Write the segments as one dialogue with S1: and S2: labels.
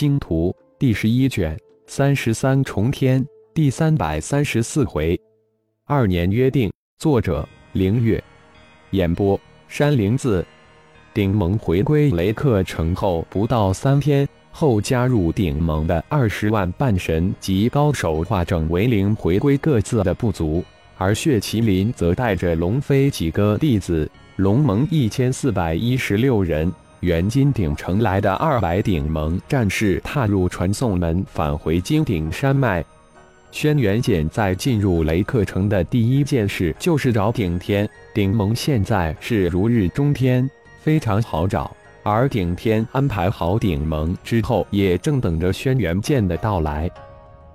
S1: 星图》第十一卷三十三重天第三百三十四回。二年约定，作者：凌月，演播：山灵子。顶盟回归雷克城后不到三天，后加入顶盟的二十万半神级高手化整为零，回归各自的部族。而血麒麟则带着龙飞几个弟子，龙盟一千四百一十六人，原金鼎城来的二百顶盟战士踏入传送门，返回金顶山脉。轩辕剑在进入雷克城的第一件事就是找顶天，顶盟现在是如日中天，非常好找。而顶天安排好顶盟之后，也正等着轩辕剑的到来。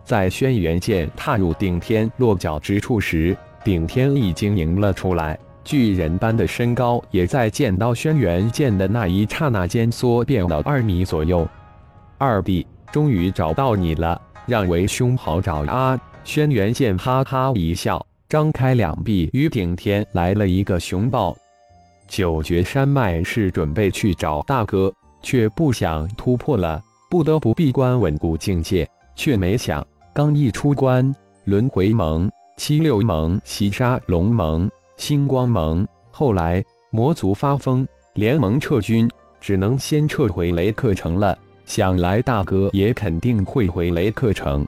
S1: 在轩辕剑踏入顶天落脚之处时，顶天已经迎了出来，巨人般的身高也在见到轩辕剑的那一刹那间缩变到二米左右。二弟，终于找到你了，让为兄好找啊！轩辕剑哈哈一笑，张开两臂与顶天来了一个熊抱。九绝山脉是准备去找大哥，却不想突破了，不得不闭关稳固境界，却没想。刚一出关，轮回盟、七六盟袭杀龙盟、星光盟，后来魔族发疯，联盟撤军，只能先撤回雷克城了。想来大哥也肯定会回雷克城。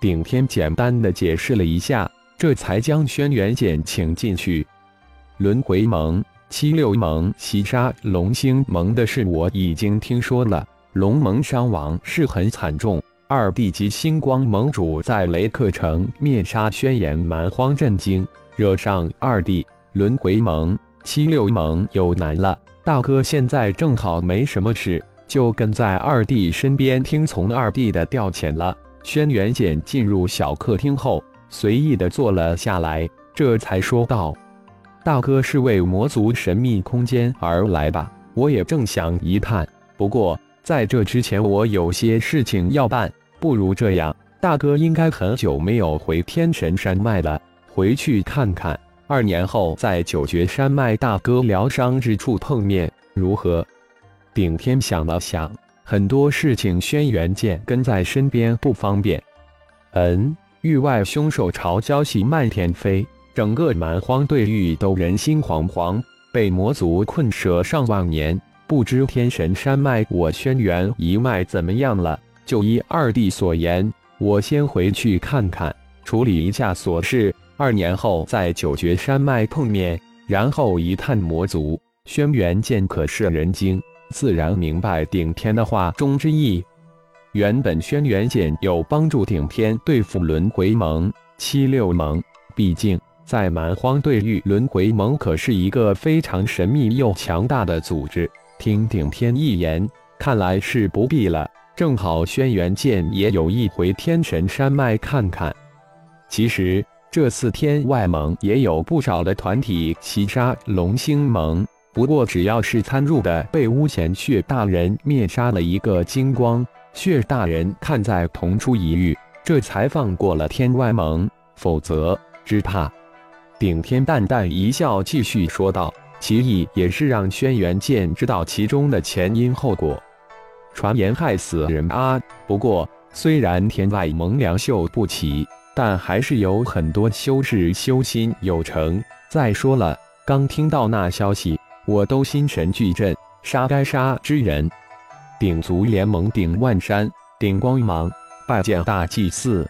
S1: 顶天简单的解释了一下，这才将轩辕剑请进去。轮回盟、七六盟袭杀龙星盟的事，我已经听说了，龙盟伤亡是很惨重。二弟及星光盟主在雷克城灭杀宣言蛮荒，震惊，惹上二弟轮回盟、七六盟有难了。大哥现在正好没什么事，就跟在二弟身边听从二弟的调遣了。轩辕剑进入小客厅后，随意的坐了下来，这才说道：“大哥是为魔族神秘空间而来吧？我也正想一探，不过在这之前，我有些事情要办。”不如这样，大哥应该很久没有回天神山脉了，回去看看。二年后在九绝山脉大哥疗伤之处碰面，如何？顶天想了想，很多事情轩辕剑跟在身边不方便。嗯，域外凶兽潮消息漫天飞，整个蛮荒对域都人心惶惶，被魔族困蛇上万年，不知天神山脉我轩辕一脉怎么样了？就依二弟所言，我先回去看看，处理一下琐事。二年后在九绝山脉碰面，然后一探魔族。轩辕剑可是人精，自然明白顶天的话中之意。原本轩辕剑有帮助顶天对付轮回盟、七六盟，毕竟在蛮荒对域，轮回盟可是一个非常神秘又强大的组织。听顶天一言，看来是不必了。正好轩辕剑也有意回天神山脉看看。其实这次天外盟也有不少的团体袭杀龙星盟，不过只要是参入的，被巫贤血大人灭杀了一个精光。血大人看在同出一狱，这才放过了天外盟，否则只怕……顶天淡淡一笑，继续说道：“其意也是让轩辕剑知道其中的前因后果。”传言害死人啊！不过虽然天外盟良莠不齐，但还是有很多修士修心有成。再说了，刚听到那消息，我都心神俱震，杀该杀之人。鼎族联盟鼎万山、鼎光芒拜见大祭司。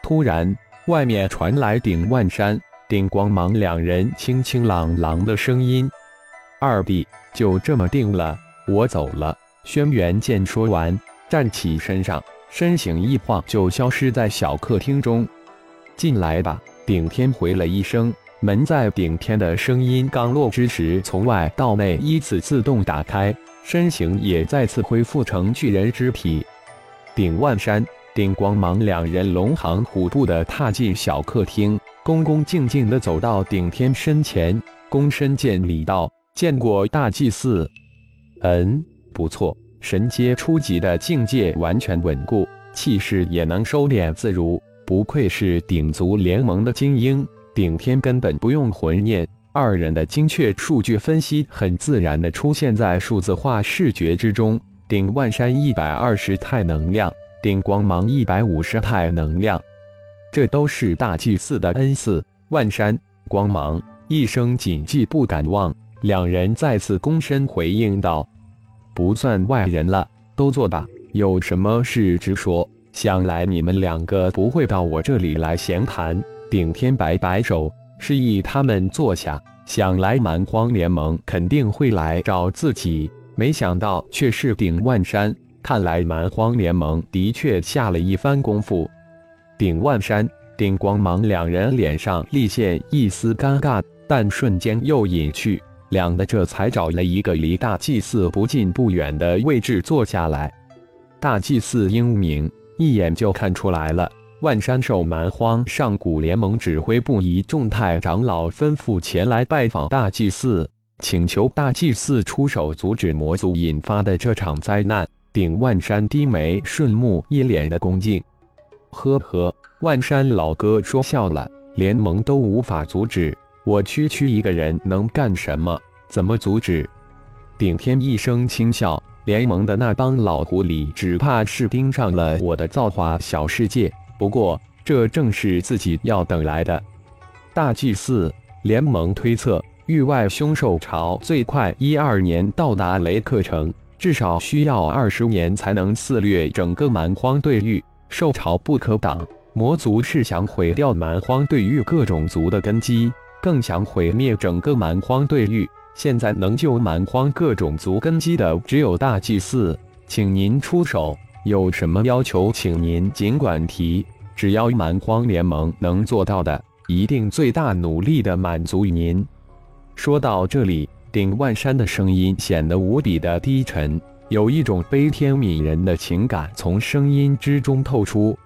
S1: 突然，外面传来鼎万山、鼎光芒两人清清朗朗的声音：“二弟，就这么定了，我走了。”轩辕剑说完，站起身上，身形一晃就消失在小客厅中。进来吧，顶天回了一声。门在顶天的声音刚落之时，从外到内依次自动打开，身形也再次恢复成巨人之体。顶万山、顶光芒两人龙行虎步的踏进小客厅，恭恭敬敬的走到顶天身前，躬身见礼道：“见过大祭司。”嗯。不错，神阶初级的境界完全稳固，气势也能收敛自如，不愧是鼎族联盟的精英。顶天根本不用魂念，二人的精确数据分析很自然地出现在数字化视觉之中。顶万山一百二十太能量，顶光芒一百五十太能量。这都是大祭司的恩赐。万山光芒一声谨记，不敢忘。两人再次躬身回应道：“不算外人了，都坐吧。有什么事直说。想来你们两个不会到我这里来闲谈。”顶天摆摆手，示意他们坐下。想来蛮荒联盟肯定会来找自己，没想到却是顶万山。看来蛮荒联盟的确下了一番功夫。顶万山、顶光芒两人脸上立现一丝尴尬，但瞬间又隐去。两个这才找了一个离大祭司不近不远的位置坐下来。大祭司英明一眼就看出来了，万山受蛮荒上古联盟指挥部一众太长老吩咐前来拜访大祭司，请求大祭司出手阻止魔族引发的这场灾难。顶万山低眉顺目，一脸的恭敬。呵呵，万山老哥说笑了，联盟都无法阻止，我区区一个人能干什么？怎么阻止？顶天一声轻笑，联盟的那帮老狐狸只怕是盯上了我的造化小世界。不过，这正是自己要等来的。大祭司联盟推测，域外凶兽潮最快一二年到达雷克城，至少需要二十年才能肆虐整个蛮荒对域。兽潮不可挡，魔族是想毁掉蛮荒对域各种族的根基，更想毁灭整个蛮荒对域。现在能救蛮荒各种族根基的只有大祭司，请您出手。有什么要求，请您尽管提，只要蛮荒联盟能做到的，一定最大努力的满足于您。说到这里，顶万山的声音显得无比的低沉。有一种悲天悯人的情感从声音之中透出。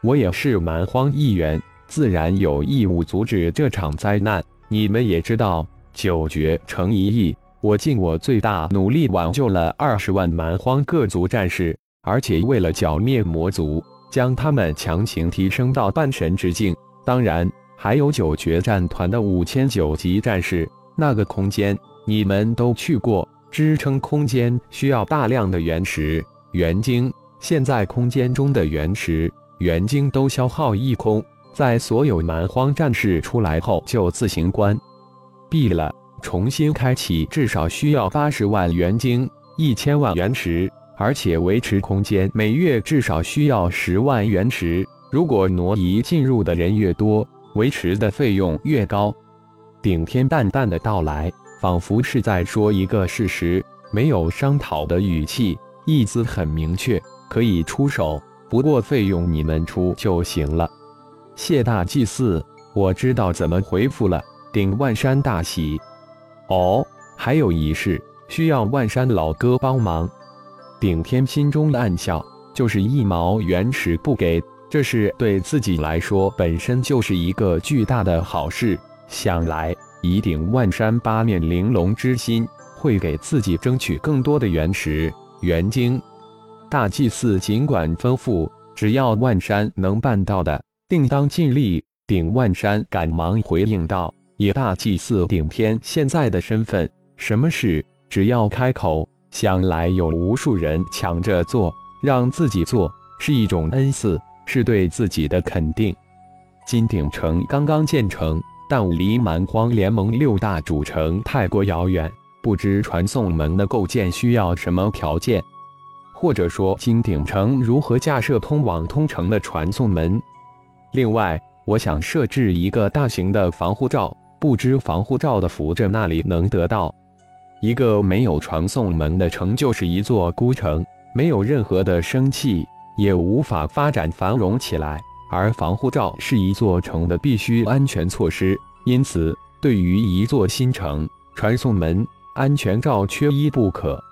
S1: 我也是蛮荒一员，自然有义务阻止这场灾难。你们也知道，九绝成一役，我尽我最大努力挽救了二十万蛮荒各族战士，而且为了剿灭魔族，将他们强行提升到半神之境。当然，还有九绝战团的五千九级战士。那个空间，你们都去过。支撑空间需要大量的原石、元晶，现在空间中的原石、元晶都消耗一空，在所有蛮荒战士出来后就自行关闭了，重新开启至少需要八十万元晶、一千万元石，而且维持空间每月至少需要十万元石。如果挪移进入的人越多，维持的费用越高。顶天淡淡的到来。仿佛是在说一个事实，没有商讨的语气，意思很明确，可以出手，不过费用你们出就行了。谢大祭司，我知道怎么回复了。顶万山大喜。哦，还有一事需要万山老哥帮忙。顶天心中暗笑，就是一毛原石不给，这事对自己来说本身就是一个巨大的好事。想来。以顶万山八面玲珑之心，会给自己争取更多的原石、元晶。大祭司尽管吩咐，只要万山能办到的，定当尽力。顶万山赶忙回应道：“以大祭司顶天现在的身份，什么事只要开口，想来有无数人抢着做，让自己做是一种恩赐，是对自己的肯定。金鼎城刚刚建成。”但离蛮荒联盟六大主城太过遥远，不知传送门的构建需要什么条件，或者说金鼎城如何架设通往通城的传送门。另外，我想设置一个大型的防护罩，不知防护罩的符阵那里能得到。一个没有传送门的城就是一座孤城，没有任何的生气，也无法发展繁荣起来。而防护罩是一座城的必须安全措施，因此对于一座新城，传送门、安全罩缺一不可。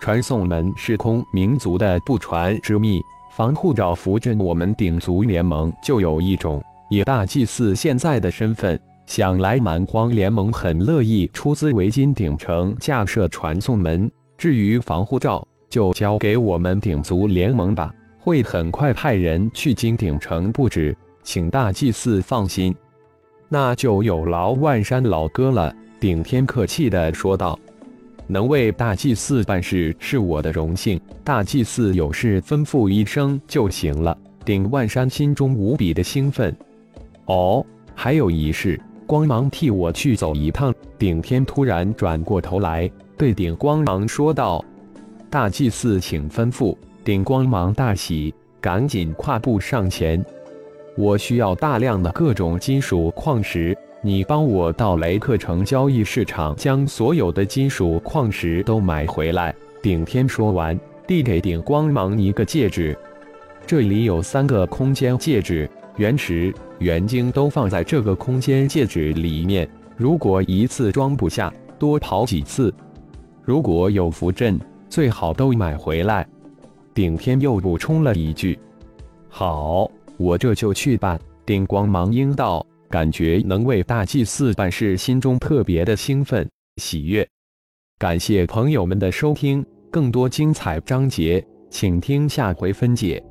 S1: 传送门是空民族的不传之秘，防护罩符阵我们鼎族联盟就有一种。以大祭司现在的身份，想来蛮荒联盟很乐意出资为金鼎城架设传送门。至于防护罩，就交给我们鼎族联盟吧。会很快派人去金鼎城布置，请大祭司放心。那就有劳万山老哥了。顶天客气地说道：“能为大祭司办事是我的荣幸。大祭司有事吩咐一声就行了。顶万山心中无比的兴奋。哦，还有一事，光芒替我去走一趟。顶天突然转过头来，对顶光芒说道：“大祭司，请吩咐。”顶光芒大喜，赶紧跨步上前。我需要大量的各种金属矿石。你帮我到雷克城交易市场，将所有的金属矿石都买回来。顶天说完，递给顶光芒一个戒指，这里有三个空间戒指，原石、原晶都放在这个空间戒指里面。如果一次装不下，多跑几次。如果有符阵，最好都买回来。顶天又补充了一句：“好，我这就去办。”顶光芒应道。感觉能为大祭司办事，心中特别的兴奋喜悦。感谢朋友们的收听，更多精彩章节，请听下回分解。